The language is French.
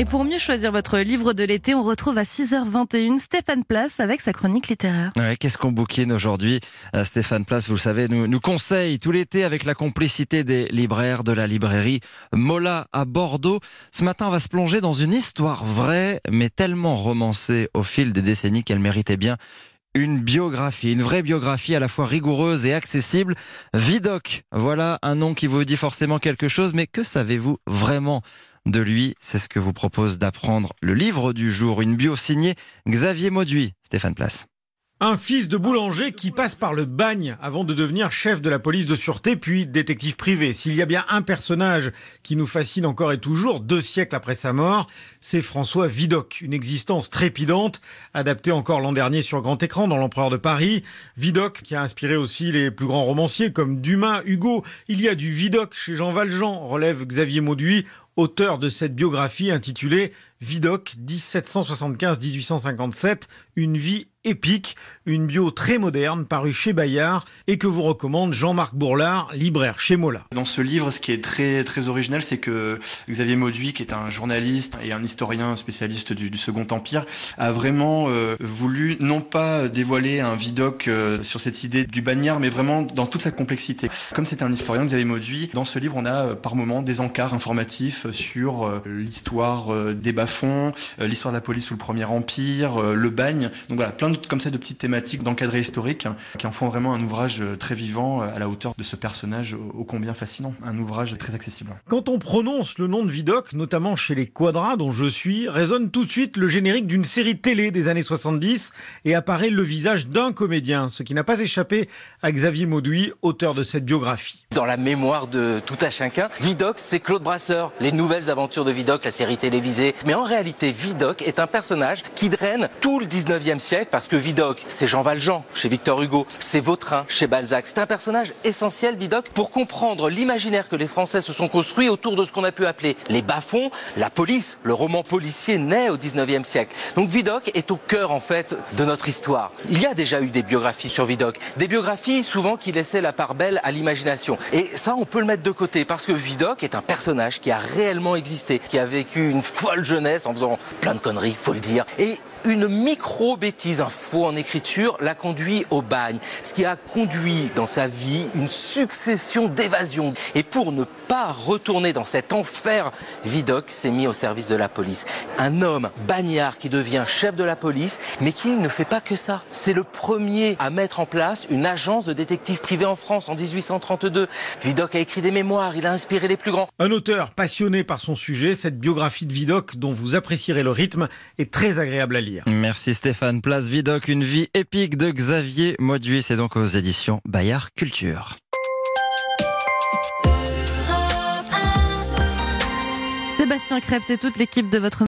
Et pour mieux choisir votre livre de l'été, on retrouve à 6h21 Stéphane Place avec sa chronique littéraire. Qu'est-ce qu'on bouquine aujourd'hui Euh, Stéphane Place, vous le savez, nous, nous conseille tout l'été avec la complicité des libraires de la librairie Mola à Bordeaux. Ce matin, on va se plonger dans une histoire vraie, mais tellement romancée au fil des décennies qu'elle méritait bien une biographie, une vraie biographie à la fois rigoureuse et accessible. Vidocq, voilà un nom qui vous dit forcément quelque chose, mais que savez-vous vraiment de lui C'est ce que vous propose d'apprendre le livre du jour, une bio signée Xavier Mauduit. Stéphane Place. Un fils de boulanger qui passe par le bagne avant de devenir chef de la police de sûreté puis détective privé. S'il y a bien un personnage qui nous fascine encore et toujours, deux siècles après sa mort, c'est François Vidocq. Une existence trépidante, adaptée encore l'an dernier sur grand écran dans l'Empereur de Paris. Vidocq qui a inspiré aussi les plus grands romanciers comme Dumas, Hugo. Il y a du Vidocq chez Jean Valjean, relève Xavier Mauduit, auteur de cette biographie intitulée Vidocq 1775-1857, une vie épique, une bio très moderne parue chez Bayard et que vous recommande Jean-Marc Bourlard, libraire chez Mola. Dans ce livre, ce qui est très très original, c'est que Xavier Mauduit, qui est un journaliste et un historien spécialiste du, Second Empire, a vraiment euh, voulu non pas dévoiler un Vidocq euh, sur cette idée du bagnard, mais vraiment dans toute sa complexité. Comme c'est un historien, Xavier Mauduit, dans ce livre, on a euh, par moments des encarts informatifs sur l'histoire des bas-fonds, l'histoire de la police sous le Premier Empire, le bagne. Donc voilà, plein de, comme ça de petites thématiques d'encadré historique hein, qui en font vraiment un ouvrage euh, très vivant euh, à la hauteur de ce personnage ô combien fascinant. Un ouvrage très accessible. Quand on prononce le nom de Vidocq, notamment chez les Quadras dont je suis, résonne tout de suite le générique d'une série télé des années 70 et apparaît le visage d'un comédien, ce qui n'a pas échappé à Xavier Mauduit, auteur de cette biographie. Dans la mémoire de tout un chacun, Vidocq, c'est Claude Brasseur, les nouvelles aventures de Vidocq, la série télévisée. Mais en réalité, Vidocq est un personnage qui draine tout le 19e siècle parce que Vidocq, c'est Jean Valjean chez Victor Hugo, c'est Vautrin chez Balzac. C'est un personnage essentiel, Vidocq, pour comprendre l'imaginaire que les Français se sont construits autour de ce qu'on a pu appeler les bas-fonds, la police. Le roman policier naît au 19e siècle. Donc Vidocq est au cœur, en fait, de notre histoire. Il y a déjà eu des biographies sur Vidocq. Des biographies souvent qui laissaient la part belle à l'imagination. Et ça, on peut le mettre de côté parce que Vidocq est un personnage qui a réellement existé, qui a vécu une folle jeunesse en faisant plein de conneries, faut le dire. Et une micro-bêtise, un faux en écriture, l'a conduit au bagne, ce qui a conduit dans sa vie une succession d'évasions. Et pour ne pas retourner dans cet enfer, Vidocq s'est mis au service de la police. Un homme bagnard qui devient chef de la police, mais qui ne fait pas que ça. C'est le premier à mettre en place une agence de détectives privés en France en 1832. Vidocq a écrit des mémoires, il a inspiré les plus grands. Un auteur passionné par son sujet, cette biographie de Vidocq dont vous apprécierez le rythme est très agréable à lire. Merci Stéphane Place Vidocq, une vie épique de Xavier Mauduit, c'est donc aux éditions Bayard Culture. Sébastien Krebs et toute l'équipe de votre